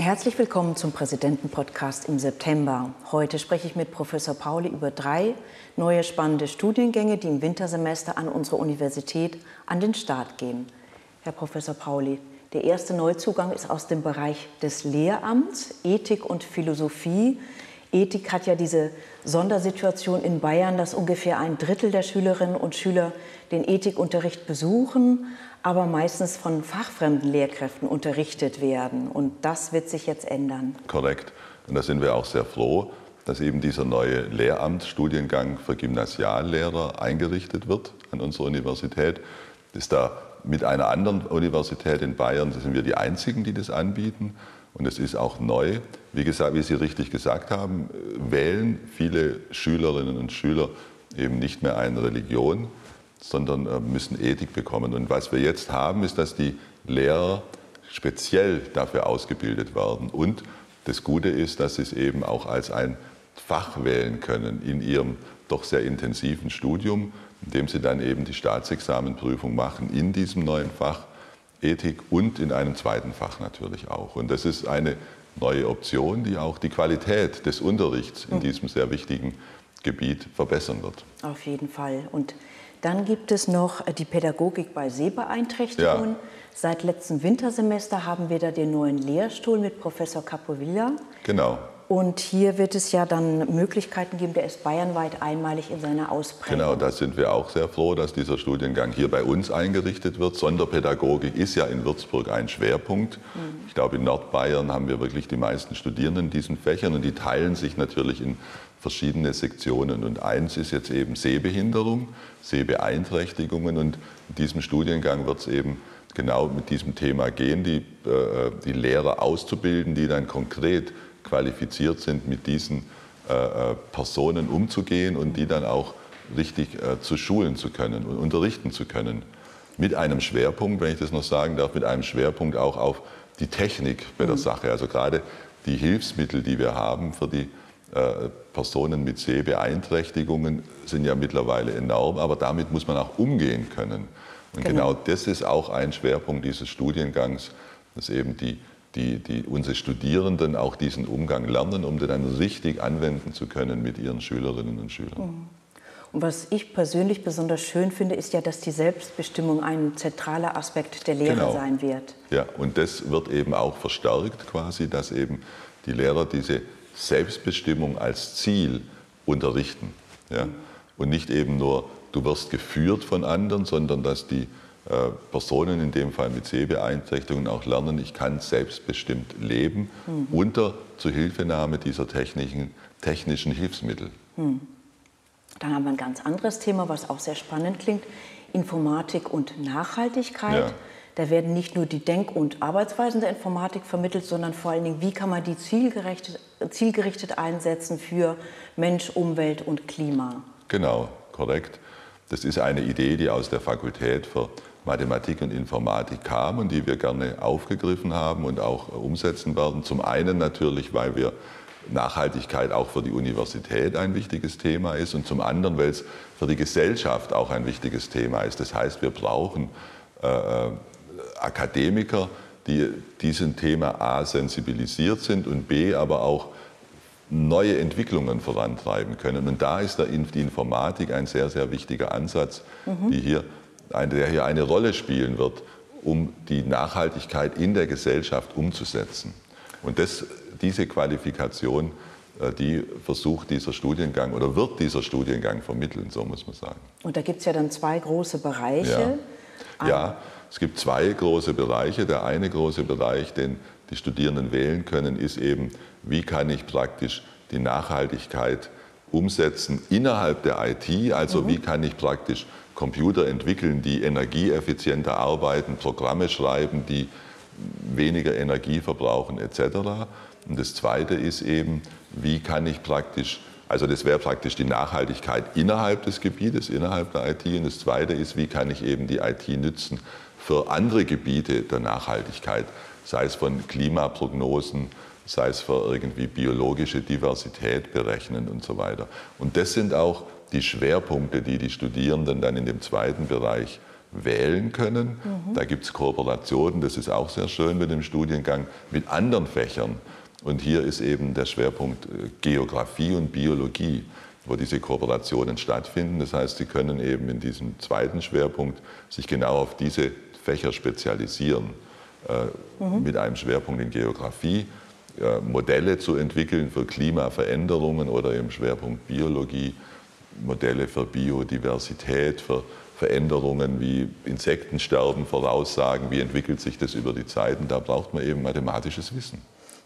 Herzlich willkommen zum Präsidentenpodcast im September. Heute spreche ich mit Professor Pauli über drei neue spannende Studiengänge, die im Wintersemester an unserer Universität an den Start gehen. Herr Professor Pauli, der erste Neuzugang ist aus dem Bereich des Lehramts, Ethik und Philosophie. Ethik hat ja diese Sondersituation in Bayern, dass ungefähr ein Drittel der Schülerinnen und Schüler den Ethikunterricht besuchen, aber meistens von fachfremden Lehrkräften unterrichtet werden. Und das wird sich jetzt ändern. Korrekt. Und da sind wir auch sehr froh, dass eben dieser neue Lehramtsstudiengang für Gymnasiallehrer eingerichtet wird an unserer Universität. Ist da mit einer anderen Universität in Bayern, sind wir die Einzigen, die das anbieten. Und es ist auch neu. Wie gesagt, wie Sie richtig gesagt haben, wählen viele Schülerinnen und Schüler eben nicht mehr eine Religion, sondern äh, müssen Ethik bekommen. Und was wir jetzt haben, ist, dass die Lehrer speziell dafür ausgebildet werden. Und das Gute ist, dass sie es eben auch als ein Fach wählen können in ihrem doch sehr intensiven Studium, indem sie dann eben die Staatsexamenprüfung machen in diesem neuen Fach Ethik und in einem zweiten Fach natürlich auch. Und das ist eine neue Option, die auch die Qualität des Unterrichts in hm. diesem sehr wichtigen Gebiet verbessern wird. Auf jeden Fall. Und dann gibt es noch die Pädagogik bei Sehbeeinträchtigungen. Ja. Seit letztem Wintersemester haben wir da den neuen Lehrstuhl mit Professor Capovilla. Genau. Und hier wird es ja dann Möglichkeiten geben, der ist bayernweit einmalig in seiner Ausprägung. Genau, da sind wir auch sehr froh, dass dieser Studiengang hier bei uns eingerichtet wird. Sonderpädagogik ist ja in Würzburg ein Schwerpunkt. Mhm. Ich glaube, in Nordbayern haben wir wirklich die meisten Studierenden in diesen Fächern und die teilen sich natürlich in verschiedene Sektionen. Und eins ist jetzt eben Sehbehinderung, Sehbeeinträchtigungen. Und in diesem Studiengang wird es eben genau mit diesem Thema gehen, die, äh, die Lehrer auszubilden, die dann konkret qualifiziert sind, mit diesen äh, äh, Personen umzugehen und die dann auch richtig äh, zu schulen zu können und unterrichten zu können. Mit einem Schwerpunkt, wenn ich das noch sagen darf, mit einem Schwerpunkt auch auf die Technik bei der mhm. Sache. Also gerade die Hilfsmittel, die wir haben für die äh, Personen mit Sehbeeinträchtigungen, sind ja mittlerweile enorm, aber damit muss man auch umgehen können. Und genau, genau das ist auch ein Schwerpunkt dieses Studiengangs, dass eben die die, die unsere Studierenden auch diesen Umgang lernen, um den dann richtig anwenden zu können mit ihren Schülerinnen und Schülern. Mhm. Und was ich persönlich besonders schön finde, ist ja, dass die Selbstbestimmung ein zentraler Aspekt der Lehre genau. sein wird. Ja, und das wird eben auch verstärkt quasi, dass eben die Lehrer diese Selbstbestimmung als Ziel unterrichten. Ja? Und nicht eben nur, du wirst geführt von anderen, sondern dass die Personen, in dem Fall mit Sehbeeinträchtigungen, auch lernen, ich kann selbstbestimmt leben mhm. unter Zuhilfenahme dieser technischen, technischen Hilfsmittel. Mhm. Dann haben wir ein ganz anderes Thema, was auch sehr spannend klingt, Informatik und Nachhaltigkeit. Ja. Da werden nicht nur die Denk- und Arbeitsweisen der Informatik vermittelt, sondern vor allen Dingen, wie kann man die zielgerichtet, zielgerichtet einsetzen für Mensch, Umwelt und Klima. Genau, korrekt. Das ist eine Idee, die aus der Fakultät für Mathematik und Informatik kam und die wir gerne aufgegriffen haben und auch umsetzen werden. Zum einen natürlich, weil wir Nachhaltigkeit auch für die Universität ein wichtiges Thema ist und zum anderen, weil es für die Gesellschaft auch ein wichtiges Thema ist. Das heißt, wir brauchen äh, äh Akademiker, die diesem Thema A sensibilisiert sind und B aber auch neue Entwicklungen vorantreiben können. Und da ist die Informatik ein sehr, sehr wichtiger Ansatz, mhm. die hier der hier eine Rolle spielen wird, um die Nachhaltigkeit in der Gesellschaft umzusetzen. Und das, diese Qualifikation, äh, die versucht dieser Studiengang oder wird dieser Studiengang vermitteln, so muss man sagen. Und da gibt es ja dann zwei große Bereiche. Ja. ja, es gibt zwei große Bereiche. Der eine große Bereich, den die Studierenden wählen können, ist eben, wie kann ich praktisch die Nachhaltigkeit umsetzen innerhalb der IT, also mhm. wie kann ich praktisch Computer entwickeln, die energieeffizienter arbeiten, Programme schreiben, die weniger Energie verbrauchen etc. Und das Zweite ist eben, wie kann ich praktisch, also das wäre praktisch die Nachhaltigkeit innerhalb des Gebietes, innerhalb der IT. Und das Zweite ist, wie kann ich eben die IT nützen für andere Gebiete der Nachhaltigkeit, sei es von Klimaprognosen, sei es für irgendwie biologische Diversität berechnen und so weiter. Und das sind auch die Schwerpunkte, die die Studierenden dann in dem zweiten Bereich wählen können. Mhm. Da gibt es Kooperationen, das ist auch sehr schön mit dem Studiengang, mit anderen Fächern. Und hier ist eben der Schwerpunkt äh, Geografie und Biologie, wo diese Kooperationen stattfinden. Das heißt, Sie können eben in diesem zweiten Schwerpunkt sich genau auf diese Fächer spezialisieren, äh, mhm. mit einem Schwerpunkt in Geografie. Äh, Modelle zu entwickeln für Klimaveränderungen oder im Schwerpunkt Biologie, Modelle für Biodiversität, für Veränderungen wie Insektensterben voraussagen, wie entwickelt sich das über die Zeiten, da braucht man eben mathematisches Wissen.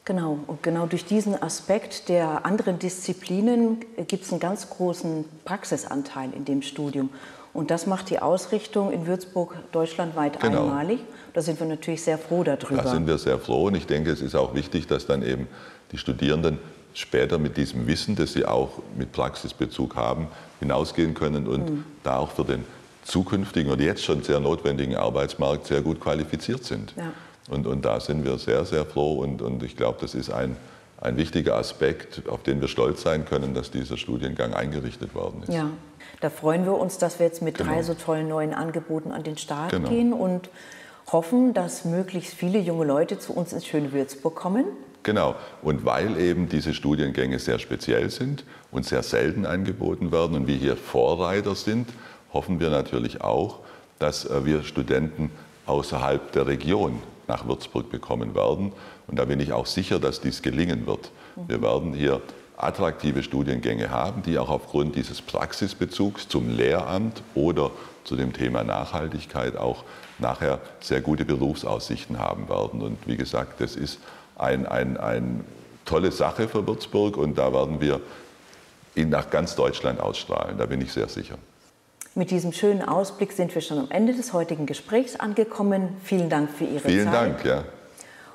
Genau, und genau durch diesen Aspekt der anderen Disziplinen gibt es einen ganz großen Praxisanteil in dem Studium. Und das macht die Ausrichtung in Würzburg deutschlandweit genau. einmalig. Da sind wir natürlich sehr froh darüber. Da sind wir sehr froh und ich denke, es ist auch wichtig, dass dann eben die Studierenden später mit diesem Wissen, das sie auch mit Praxisbezug haben, hinausgehen können und mhm. da auch für den zukünftigen und jetzt schon sehr notwendigen Arbeitsmarkt sehr gut qualifiziert sind. Ja. Und, und da sind wir sehr, sehr froh und, und ich glaube, das ist ein, ein wichtiger Aspekt, auf den wir stolz sein können, dass dieser Studiengang eingerichtet worden ist. Ja, da freuen wir uns, dass wir jetzt mit genau. drei so tollen neuen Angeboten an den Start genau. gehen und hoffen, dass möglichst viele junge Leute zu uns ins schöne Würzburg kommen. Genau. Und weil eben diese Studiengänge sehr speziell sind und sehr selten angeboten werden und wir hier Vorreiter sind, hoffen wir natürlich auch, dass äh, wir Studenten außerhalb der Region nach Würzburg bekommen werden. Und da bin ich auch sicher, dass dies gelingen wird. Wir werden hier attraktive Studiengänge haben, die auch aufgrund dieses Praxisbezugs zum Lehramt oder zu dem Thema Nachhaltigkeit auch nachher sehr gute Berufsaussichten haben werden. Und wie gesagt, das ist eine ein, ein tolle Sache für Würzburg und da werden wir ihn nach ganz Deutschland ausstrahlen. Da bin ich sehr sicher. Mit diesem schönen Ausblick sind wir schon am Ende des heutigen Gesprächs angekommen. Vielen Dank für Ihre Vielen Zeit. Vielen Dank, ja.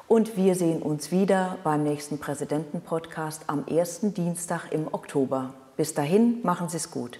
Und wir sehen uns wieder beim nächsten Präsidenten-Podcast am ersten Dienstag im Oktober. Bis dahin, machen Sie es gut.